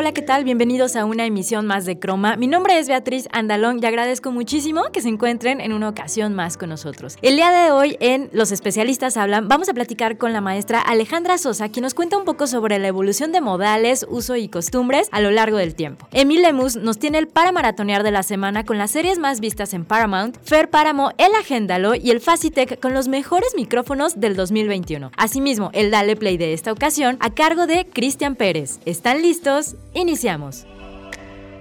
Hola, ¿qué tal? Bienvenidos a una emisión más de Croma. Mi nombre es Beatriz Andalón y agradezco muchísimo que se encuentren en una ocasión más con nosotros. El día de hoy en Los Especialistas Hablan vamos a platicar con la maestra Alejandra Sosa, quien nos cuenta un poco sobre la evolución de modales, uso y costumbres a lo largo del tiempo. Emil Lemus nos tiene el para maratonear de la semana con las series más vistas en Paramount, Fer Páramo, El Agéndalo y el Facitech con los mejores micrófonos del 2021. Asimismo, el Dale Play de esta ocasión a cargo de Cristian Pérez. ¿Están listos? Iniciamos.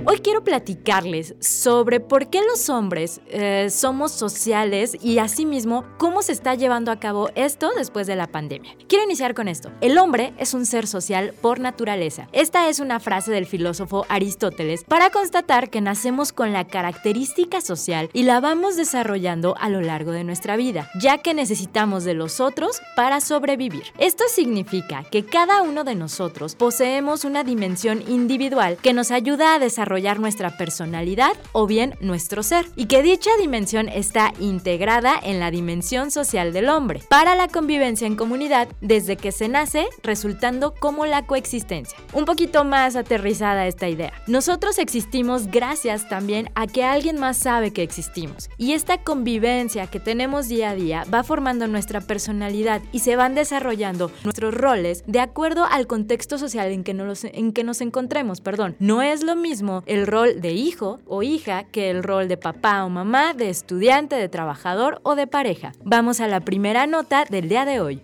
Hoy quiero platicarles sobre por qué los hombres eh, somos sociales y asimismo cómo se está llevando a cabo esto después de la pandemia. Quiero iniciar con esto. El hombre es un ser social por naturaleza. Esta es una frase del filósofo Aristóteles para constatar que nacemos con la característica social y la vamos desarrollando a lo largo de nuestra vida, ya que necesitamos de los otros para sobrevivir. Esto significa que cada uno de nosotros poseemos una dimensión individual que nos ayuda a desarrollar nuestra personalidad o bien nuestro ser, y que dicha dimensión está integrada en la dimensión social del hombre, para la convivencia en comunidad desde que se nace, resultando como la coexistencia. Un poquito más aterrizada esta idea. Nosotros existimos gracias también a que alguien más sabe que existimos, y esta convivencia que tenemos día a día va formando nuestra personalidad y se van desarrollando nuestros roles de acuerdo al contexto social en que nos, en que nos encontremos. Perdón. No es lo mismo el rol de hijo o hija que el rol de papá o mamá, de estudiante, de trabajador o de pareja. Vamos a la primera nota del día de hoy.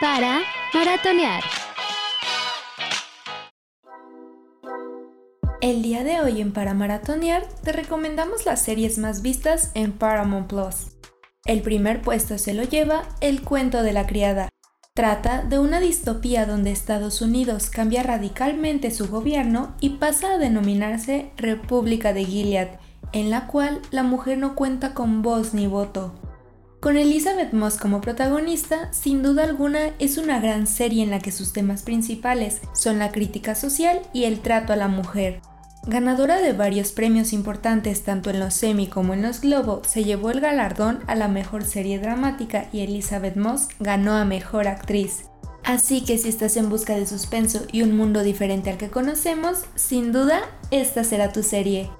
Para maratonear. El día de hoy en Para Maratonear te recomendamos las series más vistas en Paramount Plus. El primer puesto se lo lleva El cuento de la criada, Trata de una distopía donde Estados Unidos cambia radicalmente su gobierno y pasa a denominarse República de Gilead, en la cual la mujer no cuenta con voz ni voto. Con Elizabeth Moss como protagonista, sin duda alguna es una gran serie en la que sus temas principales son la crítica social y el trato a la mujer. Ganadora de varios premios importantes tanto en los Emmy como en los Globo, se llevó el galardón a la mejor serie dramática y Elizabeth Moss ganó a mejor actriz. Así que si estás en busca de suspenso y un mundo diferente al que conocemos, sin duda esta será tu serie.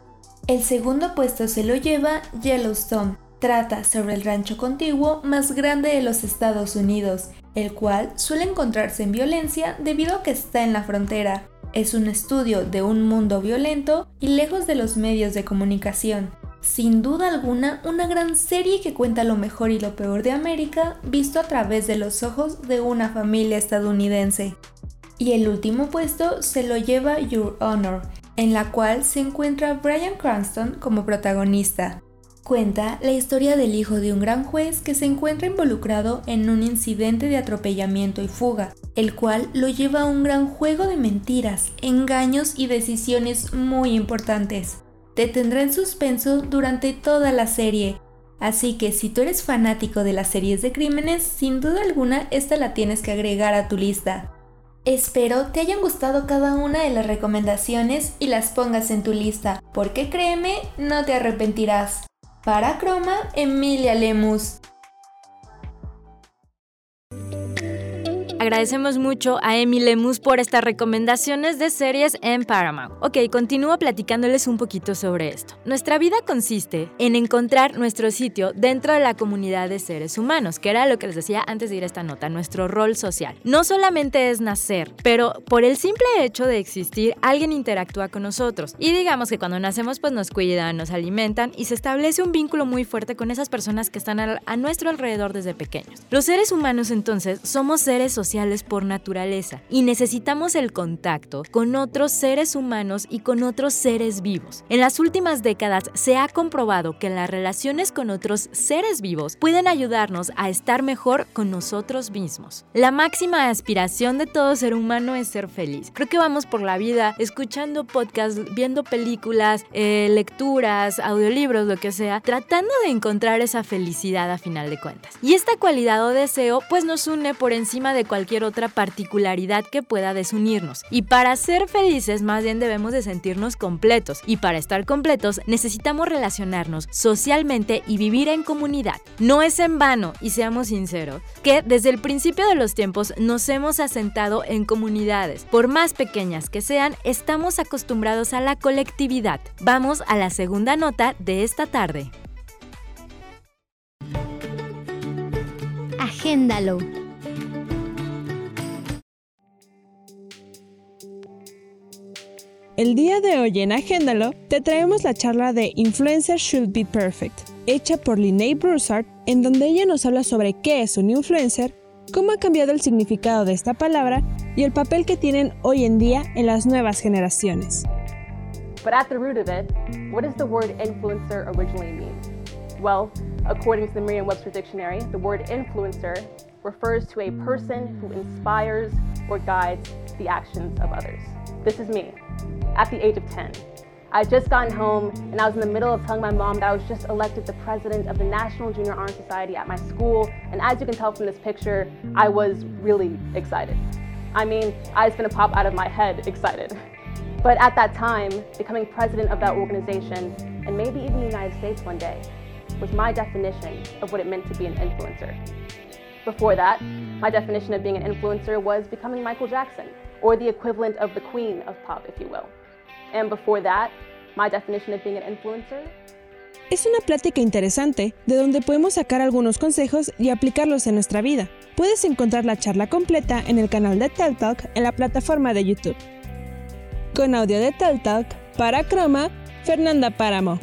El segundo puesto se lo lleva Yellowstone. Trata sobre el rancho contiguo más grande de los Estados Unidos, el cual suele encontrarse en violencia debido a que está en la frontera. Es un estudio de un mundo violento y lejos de los medios de comunicación. Sin duda alguna, una gran serie que cuenta lo mejor y lo peor de América visto a través de los ojos de una familia estadounidense. Y el último puesto se lo lleva Your Honor, en la cual se encuentra Brian Cranston como protagonista. Cuenta la historia del hijo de un gran juez que se encuentra involucrado en un incidente de atropellamiento y fuga, el cual lo lleva a un gran juego de mentiras, engaños y decisiones muy importantes. Te tendrá en suspenso durante toda la serie, así que si tú eres fanático de las series de crímenes, sin duda alguna esta la tienes que agregar a tu lista. Espero te hayan gustado cada una de las recomendaciones y las pongas en tu lista, porque créeme, no te arrepentirás. Para Croma, Emilia Lemus. Agradecemos mucho a Emi Lemus por estas recomendaciones de series en Paramount. Ok, continúo platicándoles un poquito sobre esto. Nuestra vida consiste en encontrar nuestro sitio dentro de la comunidad de seres humanos, que era lo que les decía antes de ir a esta nota, nuestro rol social. No solamente es nacer, pero por el simple hecho de existir, alguien interactúa con nosotros. Y digamos que cuando nacemos, pues nos cuidan, nos alimentan y se establece un vínculo muy fuerte con esas personas que están a nuestro alrededor desde pequeños. Los seres humanos entonces somos seres sociales por naturaleza y necesitamos el contacto con otros seres humanos y con otros seres vivos. En las últimas décadas se ha comprobado que las relaciones con otros seres vivos pueden ayudarnos a estar mejor con nosotros mismos. La máxima aspiración de todo ser humano es ser feliz. Creo que vamos por la vida escuchando podcasts, viendo películas, eh, lecturas, audiolibros, lo que sea, tratando de encontrar esa felicidad a final de cuentas. Y esta cualidad o deseo pues nos une por encima de cualquier otra particularidad que pueda desunirnos. Y para ser felices más bien debemos de sentirnos completos. Y para estar completos necesitamos relacionarnos socialmente y vivir en comunidad. No es en vano, y seamos sinceros, que desde el principio de los tiempos nos hemos asentado en comunidades. Por más pequeñas que sean, estamos acostumbrados a la colectividad. Vamos a la segunda nota de esta tarde. Agéndalo. El día de hoy en Agéndalo te traemos la charla de Influencer Should Be Perfect, hecha por Linnea Broussard, en donde ella nos habla sobre qué es un influencer, cómo ha cambiado el significado de esta palabra y el papel que tienen hoy en día en las nuevas generaciones. But at the root of it, what does the word influencer originally mean? Well, according to the Merriam-Webster dictionary, the word influencer refers to a person who inspires or guides the actions of others. This is me at the age of 10. I had just gotten home and I was in the middle of telling my mom that I was just elected the president of the National Junior Honor Society at my school. And as you can tell from this picture, I was really excited. I mean, I was gonna pop out of my head excited. But at that time, becoming president of that organization, and maybe even the United States one day, was my definition of what it meant to be an influencer. Before that, my definition of being an influencer was becoming Michael Jackson, or the equivalent of the queen of pop, if you will. And before that, my definition of being an influencer Es una plática interesante de donde podemos sacar algunos consejos y aplicarlos en nuestra vida. Puedes encontrar la charla completa en el canal de Tel Talk en la plataforma de YouTube. Con audio de Tel Talk, para Croma, Fernanda Páramo.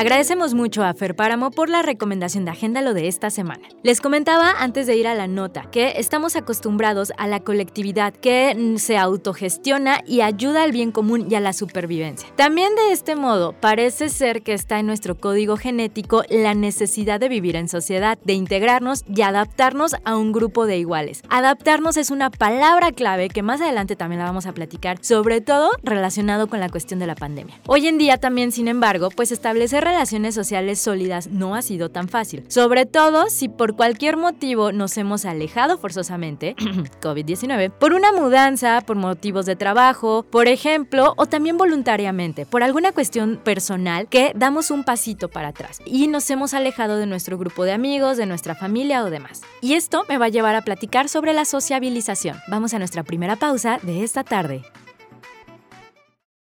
Agradecemos mucho a Fer Páramo por la recomendación de agenda lo de esta semana. Les comentaba antes de ir a la nota que estamos acostumbrados a la colectividad que se autogestiona y ayuda al bien común y a la supervivencia. También de este modo parece ser que está en nuestro código genético la necesidad de vivir en sociedad, de integrarnos y adaptarnos a un grupo de iguales. Adaptarnos es una palabra clave que más adelante también la vamos a platicar, sobre todo relacionado con la cuestión de la pandemia. Hoy en día también, sin embargo, pues establecer relaciones sociales sólidas no ha sido tan fácil, sobre todo si por cualquier motivo nos hemos alejado forzosamente, COVID-19, por una mudanza, por motivos de trabajo, por ejemplo, o también voluntariamente, por alguna cuestión personal que damos un pasito para atrás y nos hemos alejado de nuestro grupo de amigos, de nuestra familia o demás. Y esto me va a llevar a platicar sobre la sociabilización. Vamos a nuestra primera pausa de esta tarde.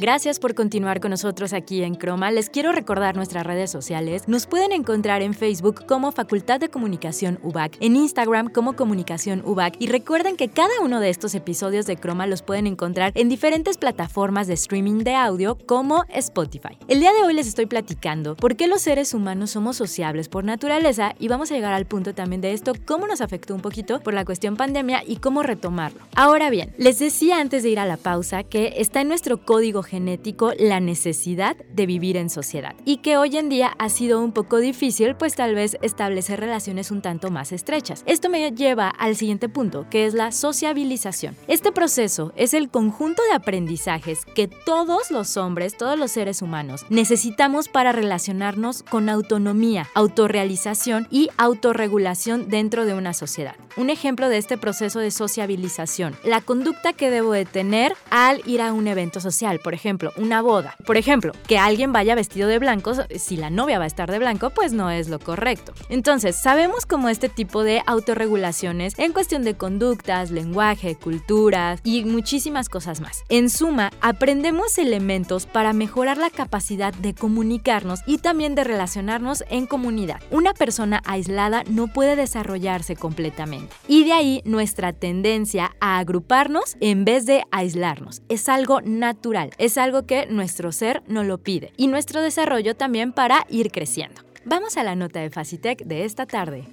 Gracias por continuar con nosotros aquí en Croma. Les quiero recordar nuestras redes sociales. Nos pueden encontrar en Facebook como Facultad de Comunicación UBAC, en Instagram como Comunicación UBAC y recuerden que cada uno de estos episodios de Croma los pueden encontrar en diferentes plataformas de streaming de audio como Spotify. El día de hoy les estoy platicando por qué los seres humanos somos sociables por naturaleza y vamos a llegar al punto también de esto, cómo nos afectó un poquito por la cuestión pandemia y cómo retomarlo. Ahora bien, les decía antes de ir a la pausa que está en nuestro código genético la necesidad de vivir en sociedad y que hoy en día ha sido un poco difícil pues tal vez establecer relaciones un tanto más estrechas. Esto me lleva al siguiente punto que es la sociabilización. Este proceso es el conjunto de aprendizajes que todos los hombres, todos los seres humanos necesitamos para relacionarnos con autonomía, autorrealización y autorregulación dentro de una sociedad. Un ejemplo de este proceso de sociabilización, la conducta que debo de tener al ir a un evento social, por ejemplo una boda. Por ejemplo, que alguien vaya vestido de blanco, si la novia va a estar de blanco, pues no es lo correcto. Entonces, sabemos cómo este tipo de autorregulaciones en cuestión de conductas, lenguaje, culturas y muchísimas cosas más. En suma, aprendemos elementos para mejorar la capacidad de comunicarnos y también de relacionarnos en comunidad. Una persona aislada no puede desarrollarse completamente. Y de ahí nuestra tendencia a agruparnos en vez de aislarnos. Es algo natural, es algo que nuestro ser no lo pide. Y nuestro desarrollo también para ir creciendo. Vamos a la nota de Facitech de esta tarde.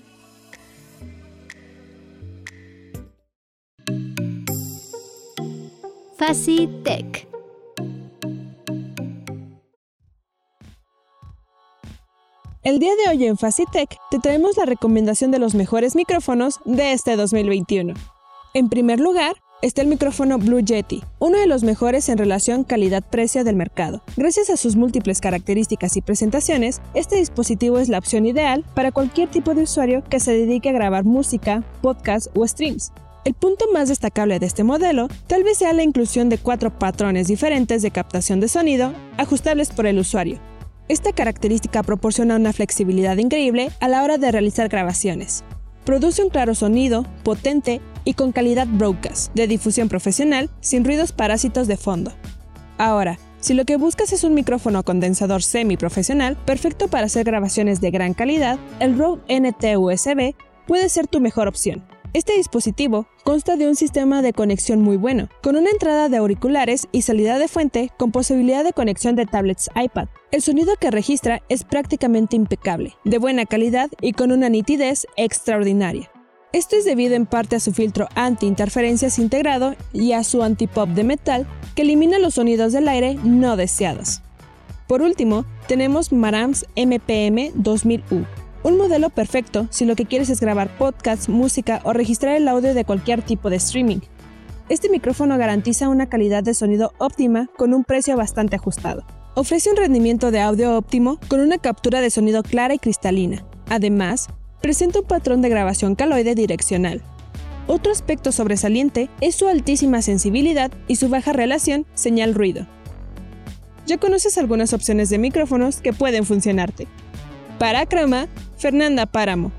Facitech. El día de hoy en Facitech te traemos la recomendación de los mejores micrófonos de este 2021. En primer lugar, está el micrófono Blue Yeti, uno de los mejores en relación calidad-precio del mercado. Gracias a sus múltiples características y presentaciones, este dispositivo es la opción ideal para cualquier tipo de usuario que se dedique a grabar música, podcast o streams. El punto más destacable de este modelo tal vez sea la inclusión de cuatro patrones diferentes de captación de sonido ajustables por el usuario. Esta característica proporciona una flexibilidad increíble a la hora de realizar grabaciones. Produce un claro sonido, potente y con calidad broadcast, de difusión profesional, sin ruidos parásitos de fondo. Ahora, si lo que buscas es un micrófono condensador semi-profesional, perfecto para hacer grabaciones de gran calidad, el Rode NT USB puede ser tu mejor opción. Este dispositivo consta de un sistema de conexión muy bueno, con una entrada de auriculares y salida de fuente con posibilidad de conexión de tablets iPad. El sonido que registra es prácticamente impecable, de buena calidad y con una nitidez extraordinaria. Esto es debido en parte a su filtro anti-interferencias integrado y a su anti-pop de metal que elimina los sonidos del aire no deseados. Por último, tenemos Marantz MPM 2000U, un modelo perfecto si lo que quieres es grabar podcasts, música o registrar el audio de cualquier tipo de streaming. Este micrófono garantiza una calidad de sonido óptima con un precio bastante ajustado. Ofrece un rendimiento de audio óptimo con una captura de sonido clara y cristalina. Además, presenta un patrón de grabación caloide direccional. Otro aspecto sobresaliente es su altísima sensibilidad y su baja relación señal-ruido. Ya conoces algunas opciones de micrófonos que pueden funcionarte. Para Croma, Fernanda Páramo.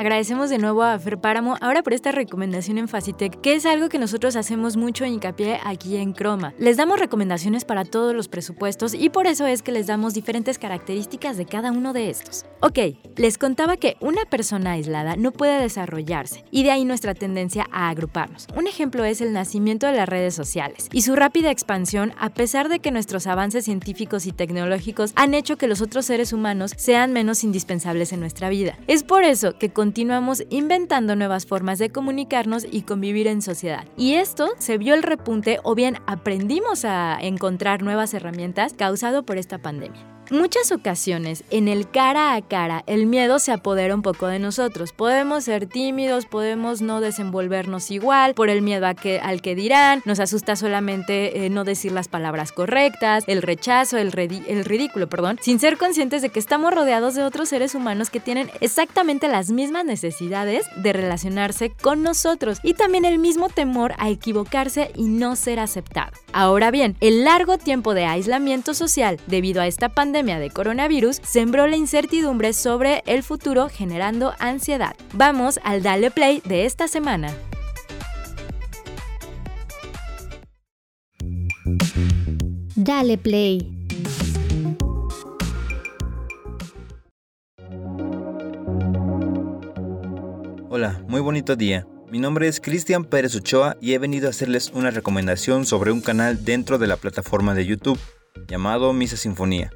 Agradecemos de nuevo a Fer Páramo ahora por esta recomendación en Facitec, que es algo que nosotros hacemos mucho hincapié aquí en Croma. Les damos recomendaciones para todos los presupuestos y por eso es que les damos diferentes características de cada uno de estos. Ok, les contaba que una persona aislada no puede desarrollarse y de ahí nuestra tendencia a agruparnos. Un ejemplo es el nacimiento de las redes sociales y su rápida expansión a pesar de que nuestros avances científicos y tecnológicos han hecho que los otros seres humanos sean menos indispensables en nuestra vida. Es por eso que con continuamos inventando nuevas formas de comunicarnos y convivir en sociedad. Y esto se vio el repunte o bien aprendimos a encontrar nuevas herramientas causado por esta pandemia muchas ocasiones, en el cara a cara, el miedo se apodera un poco de nosotros. Podemos ser tímidos, podemos no desenvolvernos igual por el miedo a que, al que dirán, nos asusta solamente eh, no decir las palabras correctas, el rechazo, el, el ridículo, perdón, sin ser conscientes de que estamos rodeados de otros seres humanos que tienen exactamente las mismas necesidades de relacionarse con nosotros y también el mismo temor a equivocarse y no ser aceptado. Ahora bien, el largo tiempo de aislamiento social debido a esta pandemia de coronavirus sembró la incertidumbre sobre el futuro generando ansiedad. Vamos al Dale Play de esta semana. Dale Play. Hola, muy bonito día. Mi nombre es Cristian Pérez Ochoa y he venido a hacerles una recomendación sobre un canal dentro de la plataforma de YouTube llamado Misa Sinfonía.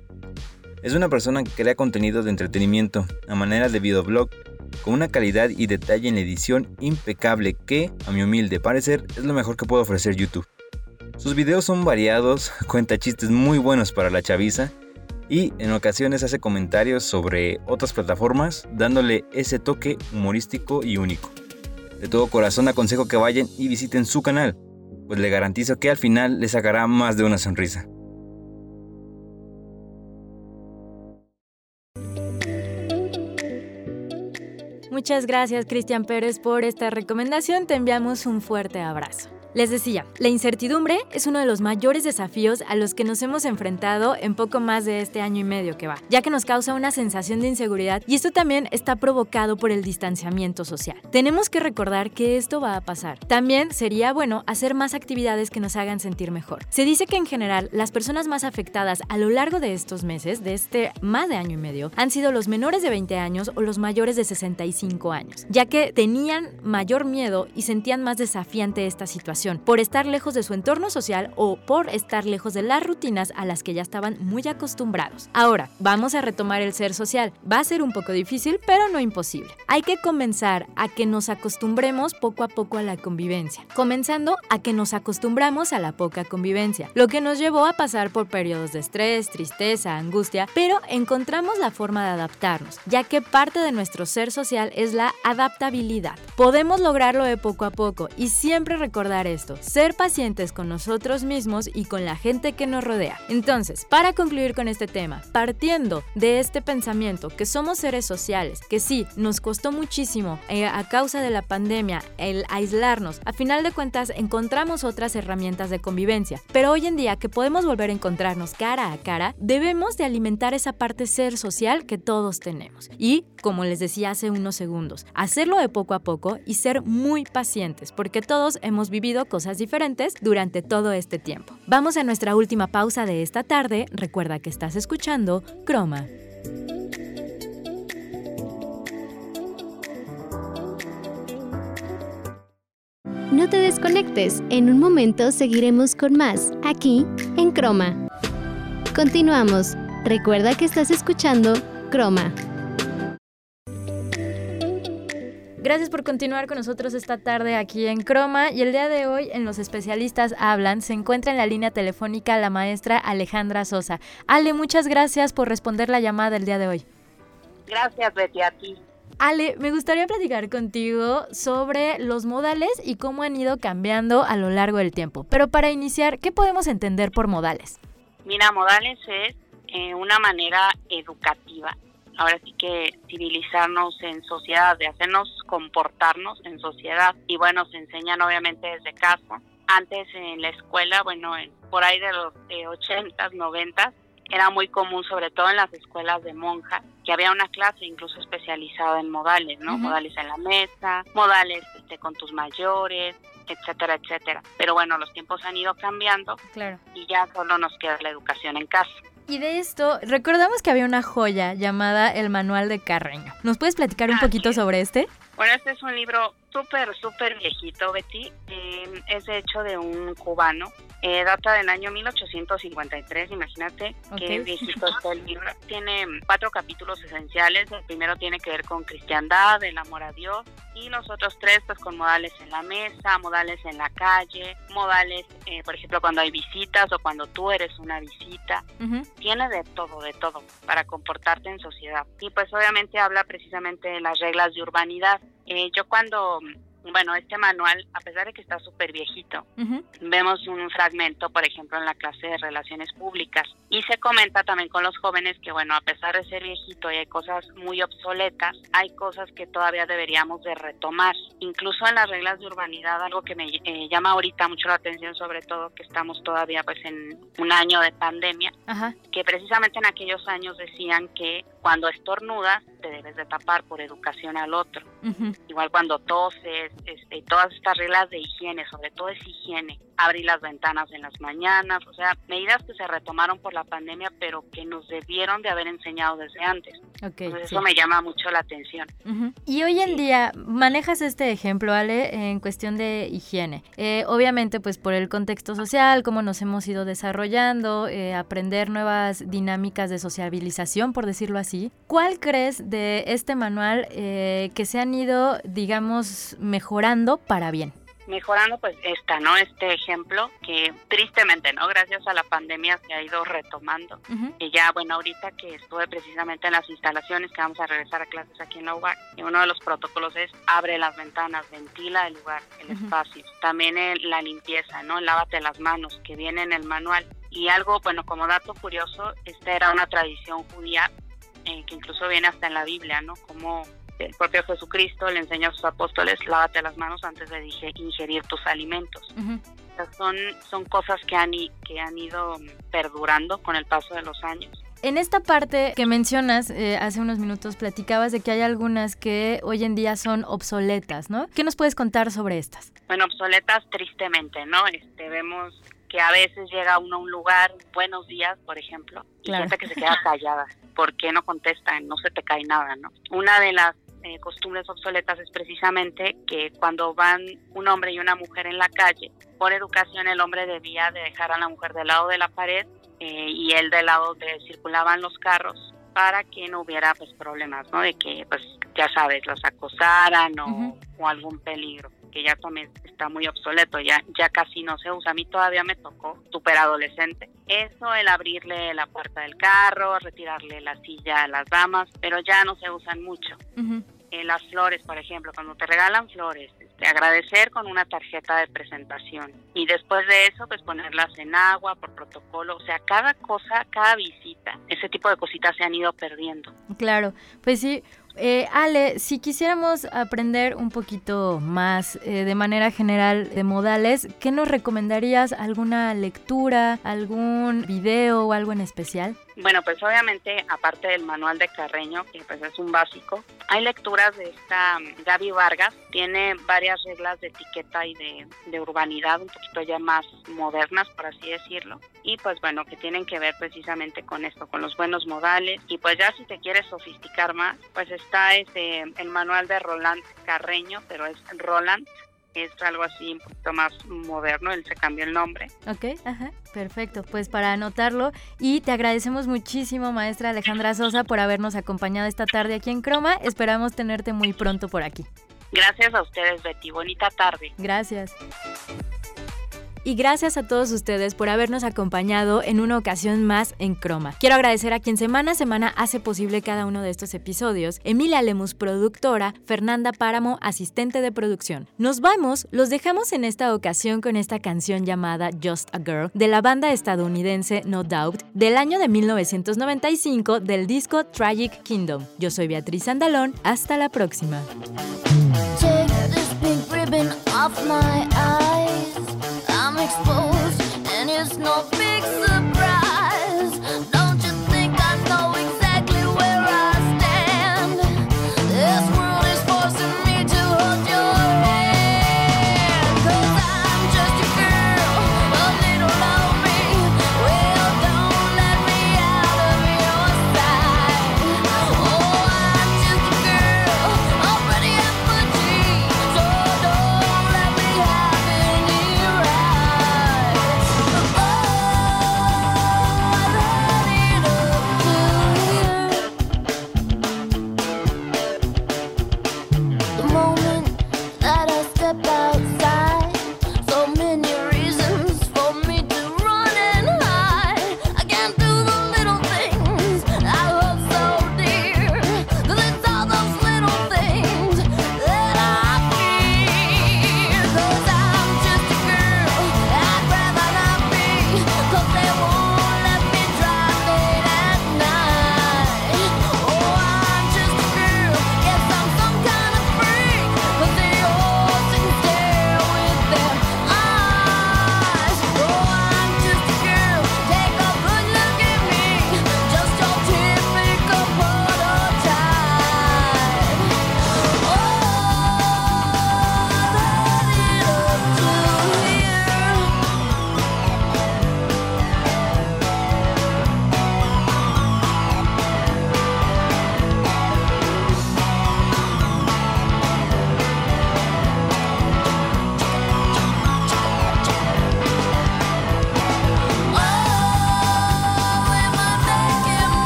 Es una persona que crea contenido de entretenimiento a manera de videoblog con una calidad y detalle en la edición impecable que, a mi humilde parecer, es lo mejor que puede ofrecer YouTube. Sus videos son variados, cuenta chistes muy buenos para la chaviza y en ocasiones hace comentarios sobre otras plataformas dándole ese toque humorístico y único. De todo corazón aconsejo que vayan y visiten su canal, pues le garantizo que al final les sacará más de una sonrisa. Muchas gracias Cristian Pérez por esta recomendación, te enviamos un fuerte abrazo. Les decía, la incertidumbre es uno de los mayores desafíos a los que nos hemos enfrentado en poco más de este año y medio que va, ya que nos causa una sensación de inseguridad y esto también está provocado por el distanciamiento social. Tenemos que recordar que esto va a pasar. También sería bueno hacer más actividades que nos hagan sentir mejor. Se dice que en general las personas más afectadas a lo largo de estos meses, de este más de año y medio, han sido los menores de 20 años o los mayores de 65 años, ya que tenían mayor miedo y sentían más desafiante esta situación por estar lejos de su entorno social o por estar lejos de las rutinas a las que ya estaban muy acostumbrados. Ahora, vamos a retomar el ser social. Va a ser un poco difícil, pero no imposible. Hay que comenzar a que nos acostumbremos poco a poco a la convivencia, comenzando a que nos acostumbramos a la poca convivencia, lo que nos llevó a pasar por periodos de estrés, tristeza, angustia, pero encontramos la forma de adaptarnos, ya que parte de nuestro ser social es la adaptabilidad. Podemos lograrlo de poco a poco y siempre recordar esto, ser pacientes con nosotros mismos y con la gente que nos rodea. Entonces, para concluir con este tema, partiendo de este pensamiento que somos seres sociales, que sí, nos costó muchísimo eh, a causa de la pandemia el aislarnos, a final de cuentas encontramos otras herramientas de convivencia, pero hoy en día que podemos volver a encontrarnos cara a cara, debemos de alimentar esa parte ser social que todos tenemos. Y, como les decía hace unos segundos, hacerlo de poco a poco y ser muy pacientes, porque todos hemos vivido cosas diferentes durante todo este tiempo. Vamos a nuestra última pausa de esta tarde. Recuerda que estás escuchando Croma. No te desconectes, en un momento seguiremos con más, aquí en Croma. Continuamos. Recuerda que estás escuchando Croma. Gracias por continuar con nosotros esta tarde aquí en Croma y el día de hoy en Los Especialistas Hablan se encuentra en la línea telefónica la maestra Alejandra Sosa. Ale, muchas gracias por responder la llamada el día de hoy. Gracias, Betty, a ti. Ale, me gustaría platicar contigo sobre los modales y cómo han ido cambiando a lo largo del tiempo. Pero para iniciar, ¿qué podemos entender por modales? Mira, modales es eh, una manera educativa ahora sí que civilizarnos en sociedad, de hacernos comportarnos en sociedad. Y bueno, se enseñan obviamente desde casa. Antes en la escuela, bueno, por ahí de los 80s, 90 era muy común, sobre todo en las escuelas de monjas, que había una clase incluso especializada en modales, ¿no? Modales en la mesa, modales este, con tus mayores, etcétera, etcétera. Pero bueno, los tiempos han ido cambiando claro. y ya solo nos queda la educación en casa. Y de esto, recordamos que había una joya llamada El Manual de Carreño. ¿Nos puedes platicar un poquito sobre este? Bueno, este es un libro súper, súper viejito, Betty. Eh, es de hecho de un cubano eh, data del año 1853, imagínate qué viejito está el libro. Tiene cuatro capítulos esenciales. El primero tiene que ver con cristiandad, el amor a Dios, y los otros tres, pues con modales en la mesa, modales en la calle, modales, eh, por ejemplo, cuando hay visitas o cuando tú eres una visita. Tiene de todo, de todo, para comportarte en sociedad. Y pues obviamente habla precisamente de las reglas de urbanidad. Eh, yo cuando bueno, este manual, a pesar de que está súper viejito, vemos un fragmento, por ejemplo, en la clase de relaciones públicas. Y se comenta también con los jóvenes que, bueno, a pesar de ser viejito y hay cosas muy obsoletas, hay cosas que todavía deberíamos de retomar. Incluso en las reglas de urbanidad, algo que me eh, llama ahorita mucho la atención, sobre todo que estamos todavía pues en un año de pandemia, que precisamente en aquellos años decían que cuando estornudas te debes de tapar por educación al otro. Igual cuando toses, este, todas estas reglas de higiene, sobre todo es higiene, abrir las ventanas en las mañanas, o sea, medidas que se retomaron por la pandemia, pero que nos debieron de haber enseñado desde antes. Eso me llama mucho la atención. Y hoy en día manejas este ejemplo, Ale, en cuestión de higiene. Eh, obviamente, pues por el contexto social, cómo nos hemos ido desarrollando, eh, aprender nuevas dinámicas de sociabilización, por decirlo así. ¿Cuál crees de este manual eh, que se han ido, digamos, mejorando para bien? Mejorando pues esta, ¿no? Este ejemplo que tristemente, ¿no? Gracias a la pandemia se ha ido retomando. Y ya, bueno, ahorita que estuve precisamente en las instalaciones, que vamos a regresar a clases aquí en la UBAC, y uno de los protocolos es abre las ventanas, ventila el lugar, el espacio. También la limpieza, ¿no? Lávate las manos, que viene en el manual. Y algo, bueno, como dato curioso, esta era una tradición judía eh, que incluso viene hasta en la Biblia, ¿no? Como el propio Jesucristo le enseña a sus apóstoles, lávate las manos antes de ingerir tus alimentos. son, son cosas que han, que han ido perdurando con el paso de los años. En esta parte que mencionas, eh, hace unos minutos platicabas de que hay algunas que hoy en día son obsoletas, ¿no? ¿Qué nos puedes contar sobre estas? Bueno, obsoletas tristemente, ¿no? Este, vemos que a veces llega uno a un lugar, buenos días, por ejemplo, y gente que se queda callada. ¿Por qué no contestan? No se te cae nada, ¿no? Una de las eh, costumbres obsoletas es precisamente que cuando van un hombre y una mujer en la calle, por educación el hombre debía de dejar a la mujer del lado de la pared eh, y él del lado donde circulaban los carros para que no hubiera pues problemas, ¿no? De que pues ya sabes, los acosaran o, o algún peligro que ya también está muy obsoleto, ya, ya casi no se usa. A mí todavía me tocó, súper adolescente. Eso, el abrirle la puerta del carro, retirarle la silla a las damas, pero ya no se usan mucho. Eh, las flores, por ejemplo, cuando te regalan flores, este, agradecer con una tarjeta de presentación y después de eso, pues ponerlas en agua por protocolo, o sea, cada cosa, cada visita, ese tipo de cositas se han ido perdiendo. Claro, pues sí, eh, Ale, si quisiéramos aprender un poquito más eh, de manera general de modales, ¿qué nos recomendarías? ¿Alguna lectura, algún video o algo en especial? Bueno, pues obviamente, aparte del manual de Carreño, que pues es un básico, hay lecturas de esta mm, Gaby Vargas, tiene varias reglas de etiqueta y de, de urbanidad un poquito ya más modernas, por así decirlo, y pues bueno, que tienen que ver precisamente con esto, con los buenos modales, y pues ya si te quieres sofisticar más, pues está ese, el manual de Roland Carreño, pero es Roland es algo así un poquito más moderno, él se cambió el nombre. Ok, ajá, perfecto, pues para anotarlo y te agradecemos muchísimo maestra Alejandra Sosa por habernos acompañado esta tarde aquí en Croma, esperamos tenerte muy pronto por aquí. Gracias a ustedes Betty, bonita tarde. Gracias y gracias a todos ustedes por habernos acompañado en una ocasión más en Croma. Quiero agradecer a quien semana a semana hace posible cada uno de estos episodios, Emilia Lemus, productora, Fernanda Páramo, asistente de producción. Nos vamos, los dejamos en esta ocasión con esta canción llamada Just a Girl de la banda estadounidense No Doubt del año de 1995 del disco Tragic Kingdom. Yo soy Beatriz Andalón, hasta la próxima. Exposed, and it's no big.